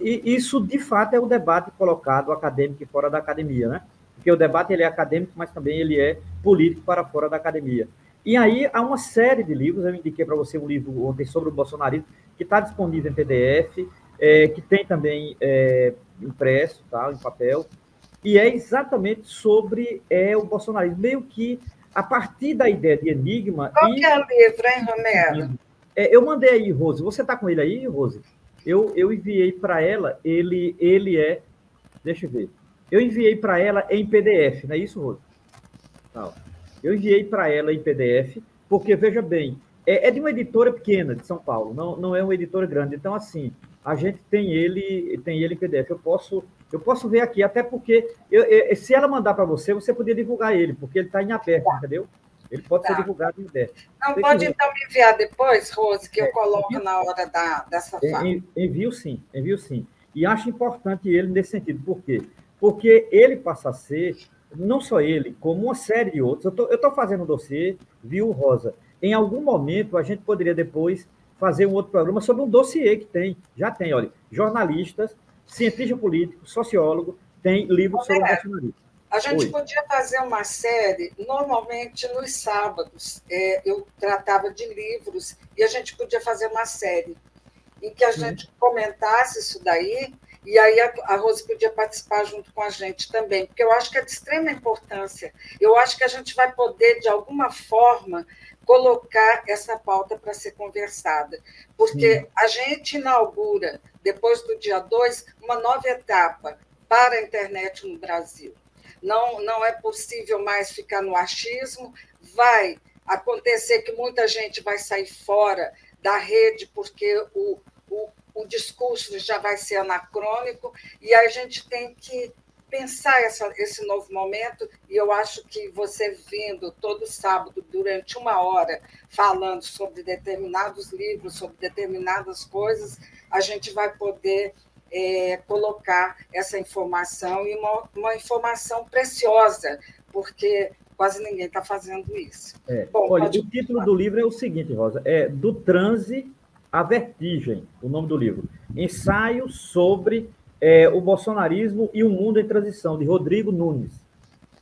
E isso, de fato, é o debate colocado acadêmico e fora da academia, né? Porque o debate ele é acadêmico, mas também ele é político para fora da academia. E aí há uma série de livros, eu indiquei para você um livro ontem sobre o bolsonarismo, que está disponível em PDF, é, que tem também é, impresso, tá, em papel, e é exatamente sobre é, o bolsonarismo, meio que a partir da ideia de enigma. Qual e... que é o livro, hein, Romero? É, eu mandei aí, Rose. Você está com ele aí, Rose? Eu, eu enviei para ela, ele, ele é. Deixa eu ver. Eu enviei para ela em PDF, não é isso, Rose? Tá, eu enviei para ela em PDF, porque, veja bem, é, é, de uma editora pequena de São Paulo, não, não é uma editora grande. Então, assim, a gente tem ele, tem ele em PDF. Eu posso eu posso ver aqui, até porque eu, eu, se ela mandar para você, você podia divulgar ele, porque ele está em aberto, tá. entendeu? Ele pode tá. ser divulgado em aberto. Não, Tem pode então me enviar depois, Rose, que é, eu coloco envio, na hora da, dessa fala. Envio sim, envio sim. E acho importante ele nesse sentido. Por quê? Porque ele passa a ser, não só ele, como uma série de outros. Eu estou fazendo um dossiê, viu, Rosa? Em algum momento, a gente poderia depois fazer um outro programa sobre um dossiê que tem, já tem, olha, jornalistas cientista político, sociólogo, tem livros sobre é. bolsonarismo. A gente Oi. podia fazer uma série, normalmente nos sábados, é, eu tratava de livros, e a gente podia fazer uma série em que a gente comentasse isso daí, e aí a, a Rose podia participar junto com a gente também, porque eu acho que é de extrema importância. Eu acho que a gente vai poder, de alguma forma, colocar essa pauta para ser conversada, porque Sim. a gente inaugura, depois do dia 2, uma nova etapa para a internet no Brasil. Não, não é possível mais ficar no achismo, vai acontecer que muita gente vai sair fora da rede porque o, o, o discurso já vai ser anacrônico, e a gente tem que pensar essa, esse novo momento, e eu acho que você vindo todo sábado, durante uma hora, falando sobre determinados livros, sobre determinadas coisas, a gente vai poder é, colocar essa informação e uma, uma informação preciosa, porque quase ninguém está fazendo isso. É. Bom, Olha, o título falar. do livro é o seguinte, Rosa, é Do Transe à Vertigem, o nome do livro. Ensaio sobre é, O Bolsonarismo e o Mundo em Transição, de Rodrigo Nunes.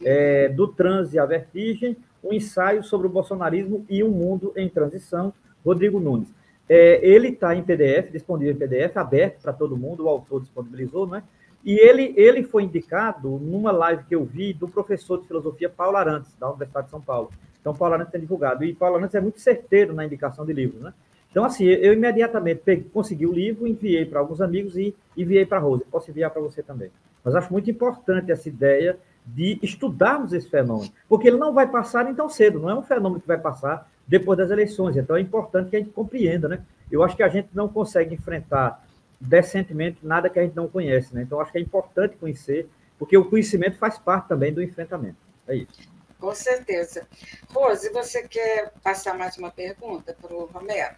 É, do Transe à Vertigem, um ensaio sobre o bolsonarismo e um mundo em transição, Rodrigo Nunes. É, ele está em PDF, disponível em PDF, aberto para todo mundo, o autor disponibilizou, não é? E ele, ele foi indicado numa live que eu vi do professor de filosofia Paulo Arantes, da Universidade de São Paulo. Então, Paulo Arantes tem divulgado. E Paulo Arantes é muito certeiro na indicação de livros, né? Então, assim, eu imediatamente peguei, consegui o livro, enviei para alguns amigos e enviei para a Rose. Posso enviar para você também. Mas acho muito importante essa ideia de estudarmos esse fenômeno, porque ele não vai passar nem tão cedo, não é um fenômeno que vai passar depois das eleições. Então, é importante que a gente compreenda, né? Eu acho que a gente não consegue enfrentar decentemente nada que a gente não conhece, né? Então, acho que é importante conhecer, porque o conhecimento faz parte também do enfrentamento. É isso. Com certeza. Rose, você quer passar mais uma pergunta para o Romero?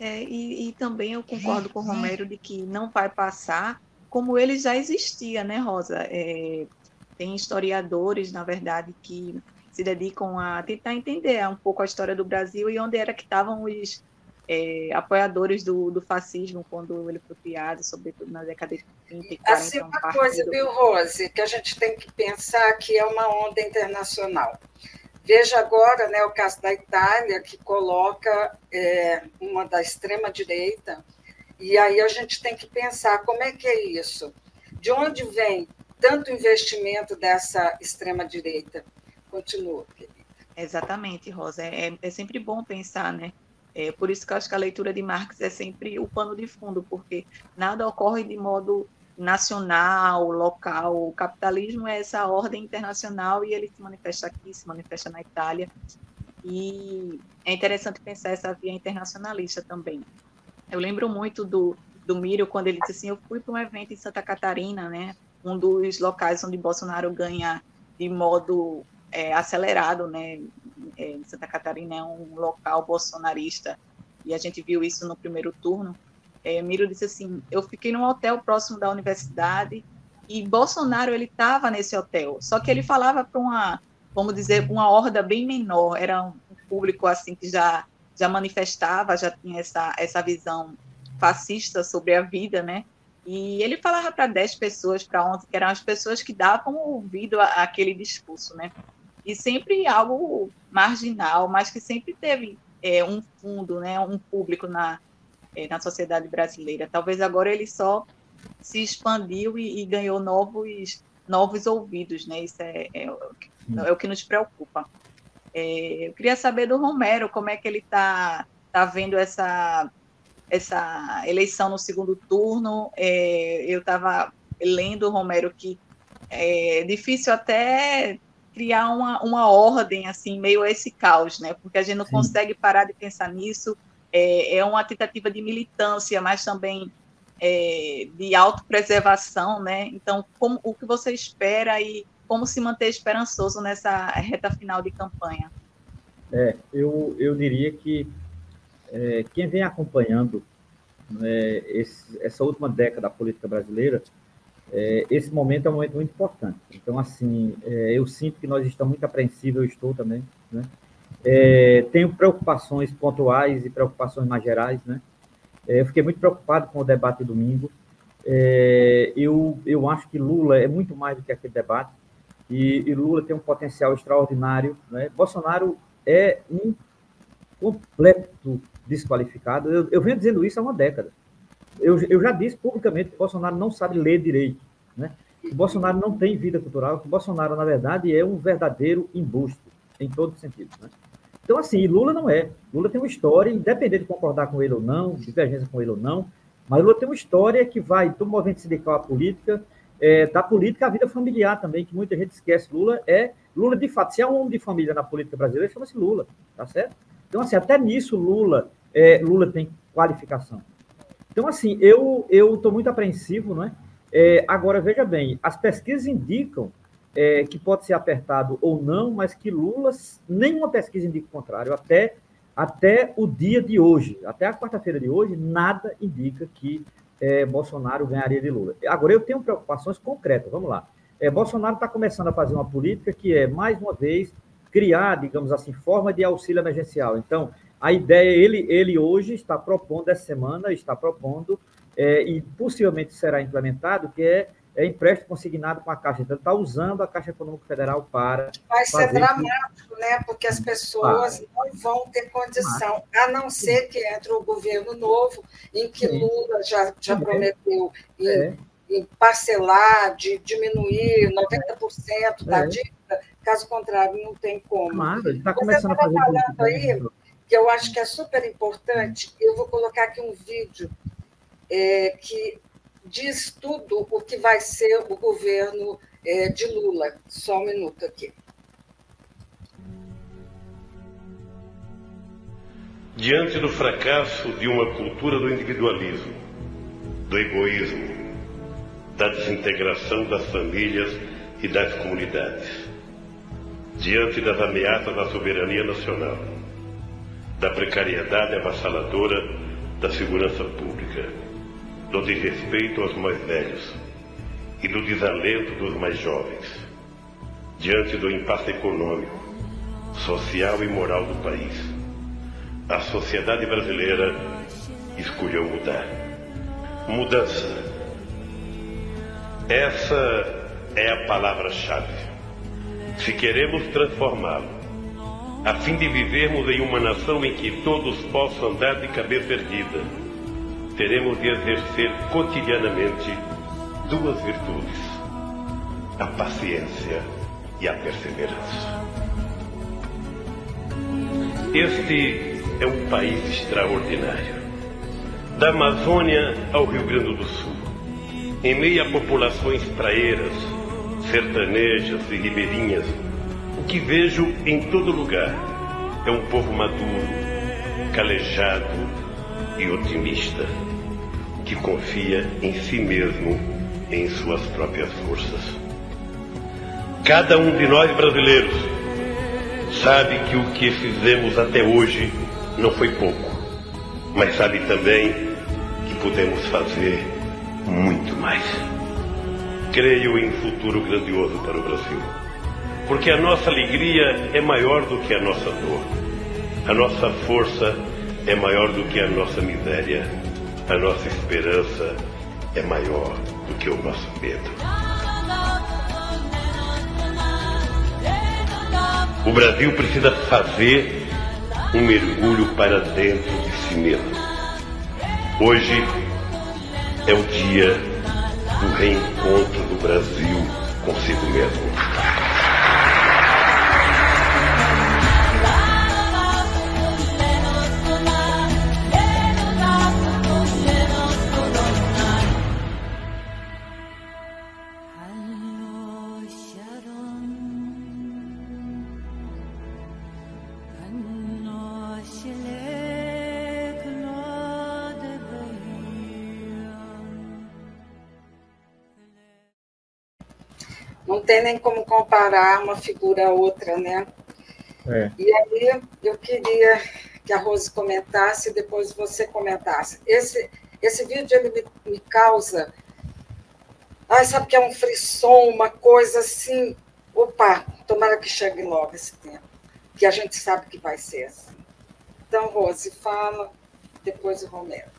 É, e, e, também eu concordo com o Romero de que não vai passar como ele já existia, né, Rosa? É, tem historiadores, na verdade, que se dedicam a tentar entender um pouco a história do Brasil e onde era que estavam os, é, apoiadores do, do, fascismo quando ele foi criado, sobretudo na década de 30 e 40. Assim, uma um coisa, viu, Rose, que a gente tem que pensar que é uma onda internacional. Veja agora né, o caso da Itália, que coloca é, uma da extrema-direita, e aí a gente tem que pensar como é que é isso. De onde vem tanto investimento dessa extrema-direita? Continua, querida. Exatamente, Rosa. É, é sempre bom pensar, né? É por isso que eu acho que a leitura de Marx é sempre o pano de fundo, porque nada ocorre de modo nacional, local. O capitalismo é essa ordem internacional e ele se manifesta aqui, se manifesta na Itália. E é interessante pensar essa via internacionalista também. Eu lembro muito do, do Mírio quando ele disse assim: Eu fui para um evento em Santa Catarina, né? Um dos locais onde Bolsonaro ganha de modo é, acelerado, né? É, Santa Catarina é um local bolsonarista e a gente viu isso no primeiro turno. É, Miro disse assim: eu fiquei num hotel próximo da universidade e Bolsonaro ele estava nesse hotel, só que ele falava para uma, vamos dizer, uma horda bem menor. Era um público assim que já já manifestava, já tinha essa essa visão fascista sobre a vida, né? E ele falava para 10 pessoas, para 11, que eram as pessoas que davam ouvido àquele discurso, né? e sempre algo marginal, mas que sempre teve é, um fundo, né, um público na, é, na sociedade brasileira. Talvez agora ele só se expandiu e, e ganhou novos, novos ouvidos, né? Isso é, é, é o que nos preocupa. É, eu queria saber do Romero como é que ele está tá vendo essa, essa eleição no segundo turno. É, eu estava lendo, Romero, que é difícil até criar uma, uma ordem, assim, meio a esse caos, né? Porque a gente não Sim. consegue parar de pensar nisso. É, é uma tentativa de militância, mas também é, de autopreservação, né? Então, como, o que você espera e como se manter esperançoso nessa reta final de campanha? É, eu, eu diria que é, quem vem acompanhando né, esse, essa última década da política brasileira é, esse momento é um momento muito importante. Então, assim, é, eu sinto que nós estamos muito apreensivos, eu estou também, né? É, tenho preocupações pontuais e preocupações mais gerais, né? É, eu fiquei muito preocupado com o debate domingo. É, eu, eu acho que Lula é muito mais do que aquele debate e, e Lula tem um potencial extraordinário, né? Bolsonaro é um completo desqualificado. Eu, eu venho dizendo isso há uma década eu, eu já disse publicamente que Bolsonaro não sabe ler direito, né? O Bolsonaro não tem vida cultural, que Bolsonaro, na verdade, é um verdadeiro embuste, em todos os sentidos, né? Então, assim, Lula não é. Lula tem uma história, independente de concordar com ele ou não, divergência com ele ou não, mas Lula tem uma história que vai do movimento sindical à política, é, da política à vida familiar também, que muita gente esquece. Lula é, Lula de fato, se é um homem de família na política brasileira, chama-se Lula, tá certo? Então, assim, até nisso Lula, é, Lula tem qualificação. Então, assim, eu estou muito apreensivo, não é? é? Agora, veja bem, as pesquisas indicam é, que pode ser apertado ou não, mas que Lula, nenhuma pesquisa indica o contrário. Até, até o dia de hoje, até a quarta-feira de hoje, nada indica que é, Bolsonaro ganharia de Lula. Agora, eu tenho preocupações concretas, vamos lá. É, Bolsonaro está começando a fazer uma política que é, mais uma vez, criar, digamos assim, forma de auxílio emergencial. Então, a ideia, ele, ele hoje está propondo, essa semana, está propondo, é, e possivelmente será implementado, que é, é empréstimo consignado com a Caixa. Então, está usando a Caixa Econômica Federal para. Vai ser dramático, né? Porque as pessoas não vão ter condição, a não ser que entre o governo novo, em que Sim. Lula já, já prometeu em, é. em parcelar, de diminuir 90% da é. dívida, caso contrário, não tem como. Claro, ele está começando a fazer. Falando aí, que eu acho que é super importante. Eu vou colocar aqui um vídeo é, que diz tudo o que vai ser o governo é, de Lula. Só um minuto aqui. Diante do fracasso de uma cultura do individualismo, do egoísmo, da desintegração das famílias e das comunidades, diante das ameaças à soberania nacional, da precariedade avassaladora da segurança pública, do desrespeito aos mais velhos e do desalento dos mais jovens, diante do impasse econômico, social e moral do país. a sociedade brasileira escolheu mudar. Mudança. Essa é a palavra-chave. Se queremos transformá-lo, a fim de vivermos em uma nação em que todos possam andar de cabeça erguida, teremos de exercer cotidianamente duas virtudes: a paciência e a perseverança. Este é um país extraordinário. Da Amazônia ao Rio Grande do Sul, em meio a populações praeiras, sertanejas e ribeirinhas, o que vejo em todo lugar é um povo maduro, calejado e otimista, que confia em si mesmo, em suas próprias forças. Cada um de nós brasileiros sabe que o que fizemos até hoje não foi pouco, mas sabe também que podemos fazer muito mais. Creio em futuro grandioso para o Brasil, porque a nossa alegria é maior do que a nossa dor, a nossa força é maior do que a nossa miséria, a nossa esperança é maior do que o nosso medo. O Brasil precisa fazer um mergulho para dentro de si mesmo. Hoje é o dia do reencontro do Brasil consigo mesmo. Não tem nem como comparar uma figura a outra, né? É. E aí eu queria que a Rose comentasse e depois você comentasse. Esse, esse vídeo ele me, me causa. Ai, sabe que é um frisson, uma coisa assim. Opa, tomara que chegue logo esse tempo, que a gente sabe que vai ser assim. Então, Rose, fala, depois o Romero.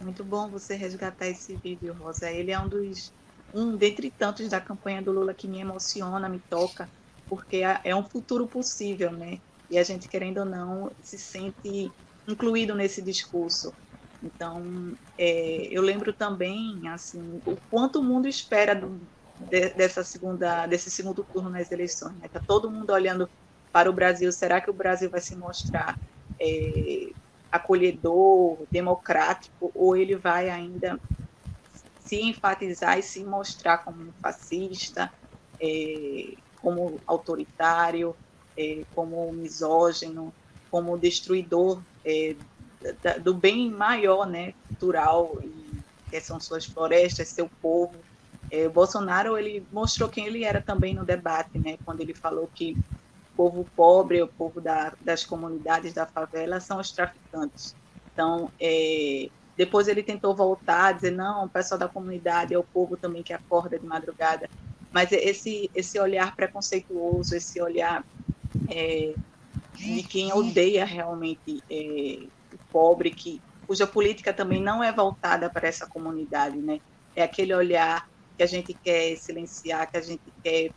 Muito bom você resgatar esse vídeo, Rosa. Ele é um dos um dentre tantos da campanha do Lula que me emociona, me toca, porque é, é um futuro possível, né? E a gente, querendo ou não, se sente incluído nesse discurso. Então, é, eu lembro também, assim, o quanto o mundo espera do, de, dessa segunda, desse segundo turno nas eleições. Né? Tá todo mundo olhando para o Brasil. Será que o Brasil vai se mostrar é, acolhedor, democrático, ou ele vai ainda se enfatizar e se mostrar como fascista, é, como autoritário, é, como misógino, como destruidor é, do bem maior, né, cultural, que são suas florestas, seu povo. É, o Bolsonaro ele mostrou quem ele era também no debate, né, quando ele falou que o povo pobre, o povo da, das comunidades da favela são os traficantes. Então, é, depois ele tentou voltar, dizer, não, o pessoal da comunidade é o povo também que acorda de madrugada. Mas esse, esse olhar preconceituoso, esse olhar é, de quem odeia realmente é, o pobre, que, cuja política também não é voltada para essa comunidade, né? É aquele olhar que a gente quer silenciar, que a gente quer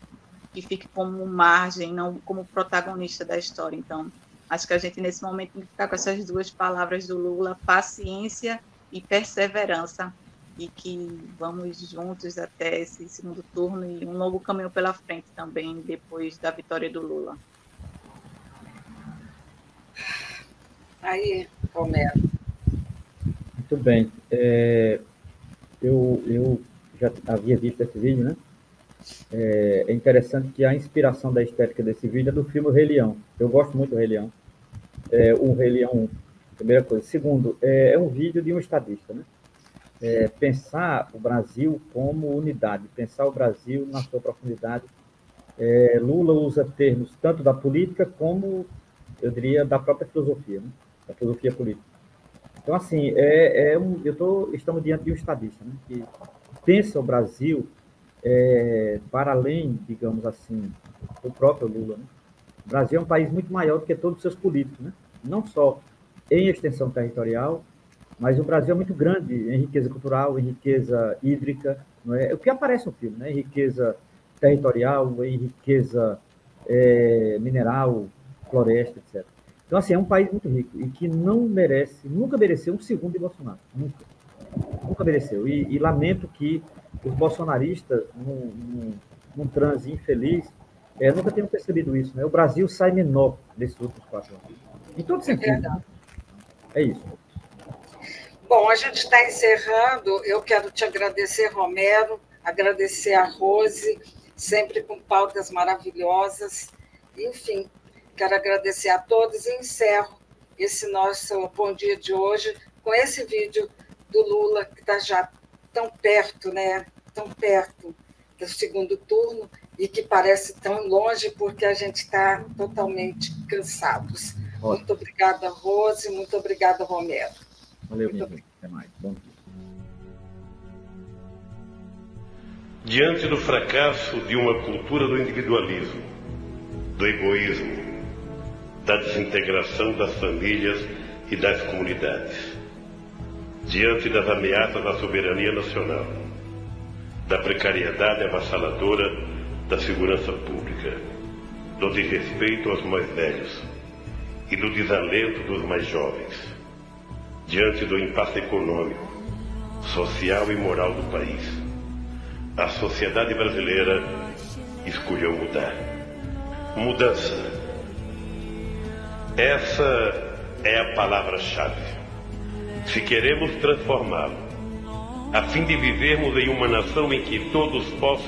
que fique como margem, não como protagonista da história. Então, acho que a gente nesse momento tem que ficar com essas duas palavras do Lula, paciência e perseverança e que vamos juntos até esse segundo turno e um novo caminho pela frente também depois da vitória do Lula. Aí, Romero. Muito bem. É, eu, eu já havia visto esse vídeo, né? É, é, interessante que a inspiração da estética desse vídeo é do filme O Rei Leão. Eu gosto muito do Rei Leão. É, o Rei Leão Primeira coisa. Segundo, é, é um vídeo de um estadista, né? É, pensar o Brasil como unidade, pensar o Brasil na sua profundidade. É, Lula usa termos tanto da política como, eu diria, da própria filosofia, né? da filosofia política. Então, assim, é, é um, eu tô, estamos diante de um estadista, né? que pensa o Brasil é, para além, digamos assim, do próprio Lula. Né? O Brasil é um país muito maior do que todos os seus políticos, né? não só em extensão territorial, mas o Brasil é muito grande em riqueza cultural, em riqueza hídrica, não é? O que aparece no filme, né? Em riqueza territorial, em riqueza é, mineral, floresta, etc. Então, assim, é um país muito rico e que não merece, nunca mereceu um segundo de Bolsonaro. Nunca. Nunca mereceu. E, e lamento que os bolsonaristas, num, num, num transe infeliz, é, nunca tenham percebido isso. Né? O Brasil sai menor desses últimos quatro anos. Em todo sentido. É, é isso. Bom, a gente está encerrando. Eu quero te agradecer, Romero, agradecer a Rose, sempre com pautas maravilhosas. Enfim, quero agradecer a todos e encerro esse nosso bom dia de hoje com esse vídeo do Lula, que está já tão perto, né? Tão perto do segundo turno e que parece tão longe porque a gente está totalmente cansados. Ótimo. Muito obrigada, Rose, muito obrigada, Romero. Valeu, minha Até mais. Bom dia. Diante do fracasso de uma cultura do individualismo, do egoísmo, da desintegração das famílias e das comunidades, diante das ameaças à soberania nacional, da precariedade avassaladora da segurança pública, do desrespeito aos mais velhos e do desalento dos mais jovens diante do impasse econômico, social e moral do país. A sociedade brasileira escolheu mudar. Mudança. Essa é a palavra-chave. Se queremos transformá-lo, a fim de vivermos em uma nação em que todos possam